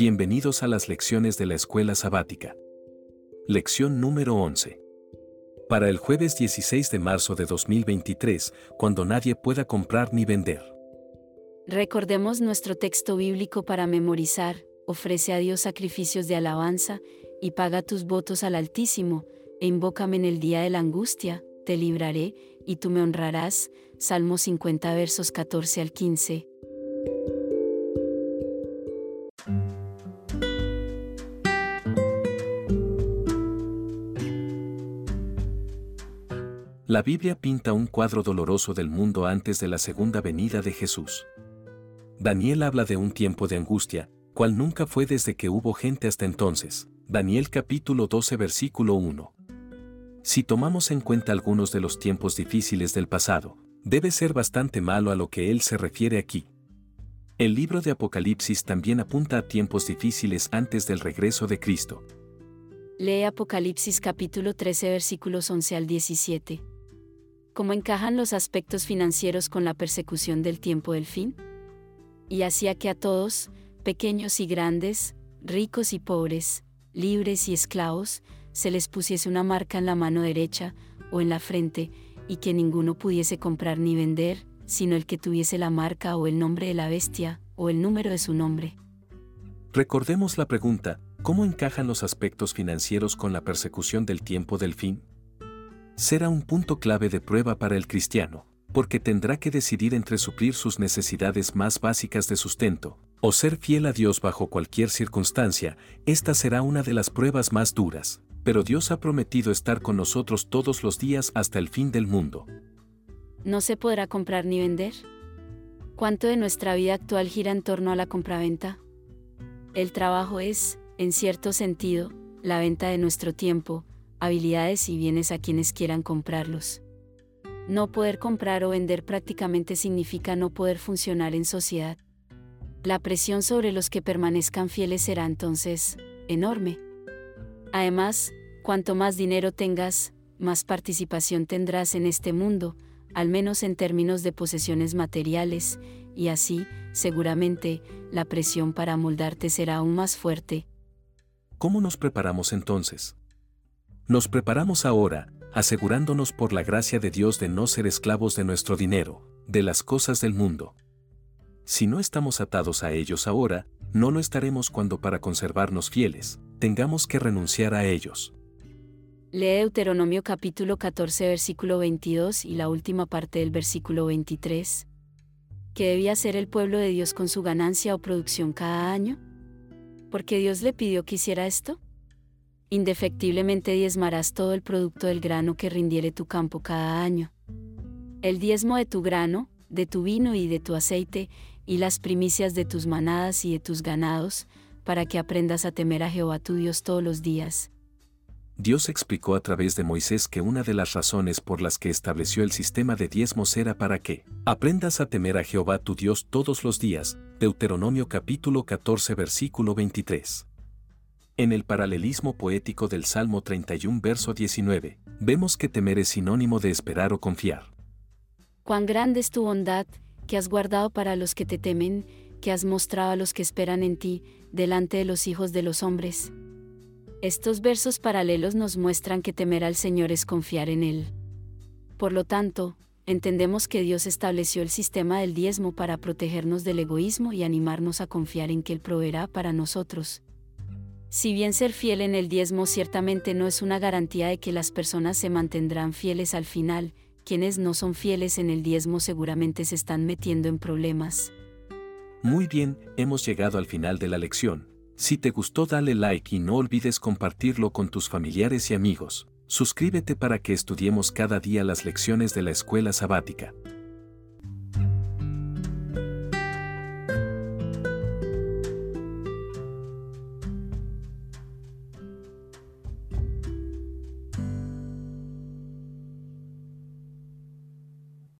Bienvenidos a las lecciones de la escuela sabática. Lección número 11. Para el jueves 16 de marzo de 2023, cuando nadie pueda comprar ni vender. Recordemos nuestro texto bíblico para memorizar, ofrece a Dios sacrificios de alabanza, y paga tus votos al Altísimo, e invócame en el día de la angustia, te libraré, y tú me honrarás. Salmo 50 versos 14 al 15. La Biblia pinta un cuadro doloroso del mundo antes de la segunda venida de Jesús. Daniel habla de un tiempo de angustia, cual nunca fue desde que hubo gente hasta entonces. Daniel capítulo 12 versículo 1. Si tomamos en cuenta algunos de los tiempos difíciles del pasado, debe ser bastante malo a lo que él se refiere aquí. El libro de Apocalipsis también apunta a tiempos difíciles antes del regreso de Cristo. Lee Apocalipsis capítulo 13 versículos 11 al 17 cómo encajan los aspectos financieros con la persecución del tiempo del fin? Y hacía que a todos, pequeños y grandes, ricos y pobres, libres y esclavos, se les pusiese una marca en la mano derecha o en la frente, y que ninguno pudiese comprar ni vender, sino el que tuviese la marca o el nombre de la bestia, o el número de su nombre. Recordemos la pregunta, ¿cómo encajan los aspectos financieros con la persecución del tiempo del fin? Será un punto clave de prueba para el cristiano, porque tendrá que decidir entre suplir sus necesidades más básicas de sustento, o ser fiel a Dios bajo cualquier circunstancia, esta será una de las pruebas más duras, pero Dios ha prometido estar con nosotros todos los días hasta el fin del mundo. ¿No se podrá comprar ni vender? ¿Cuánto de nuestra vida actual gira en torno a la compraventa? El trabajo es, en cierto sentido, la venta de nuestro tiempo, habilidades y bienes a quienes quieran comprarlos. No poder comprar o vender prácticamente significa no poder funcionar en sociedad. La presión sobre los que permanezcan fieles será entonces enorme. Además, cuanto más dinero tengas, más participación tendrás en este mundo, al menos en términos de posesiones materiales, y así, seguramente, la presión para moldarte será aún más fuerte. ¿Cómo nos preparamos entonces? Nos preparamos ahora, asegurándonos por la gracia de Dios de no ser esclavos de nuestro dinero, de las cosas del mundo. Si no estamos atados a ellos ahora, no lo estaremos cuando para conservarnos fieles, tengamos que renunciar a ellos. Lee Deuteronomio capítulo 14 versículo 22 y la última parte del versículo 23. ¿Qué debía hacer el pueblo de Dios con su ganancia o producción cada año? ¿Porque Dios le pidió que hiciera esto? Indefectiblemente diezmarás todo el producto del grano que rindiere tu campo cada año. El diezmo de tu grano, de tu vino y de tu aceite, y las primicias de tus manadas y de tus ganados, para que aprendas a temer a Jehová tu Dios todos los días. Dios explicó a través de Moisés que una de las razones por las que estableció el sistema de diezmos era para que aprendas a temer a Jehová tu Dios todos los días. Deuteronomio capítulo 14 versículo 23. En el paralelismo poético del Salmo 31 verso 19, vemos que temer es sinónimo de esperar o confiar. Cuán grande es tu bondad, que has guardado para los que te temen, que has mostrado a los que esperan en ti, delante de los hijos de los hombres. Estos versos paralelos nos muestran que temer al Señor es confiar en Él. Por lo tanto, entendemos que Dios estableció el sistema del diezmo para protegernos del egoísmo y animarnos a confiar en que Él proveerá para nosotros. Si bien ser fiel en el diezmo ciertamente no es una garantía de que las personas se mantendrán fieles al final, quienes no son fieles en el diezmo seguramente se están metiendo en problemas. Muy bien, hemos llegado al final de la lección. Si te gustó dale like y no olvides compartirlo con tus familiares y amigos. Suscríbete para que estudiemos cada día las lecciones de la escuela sabática.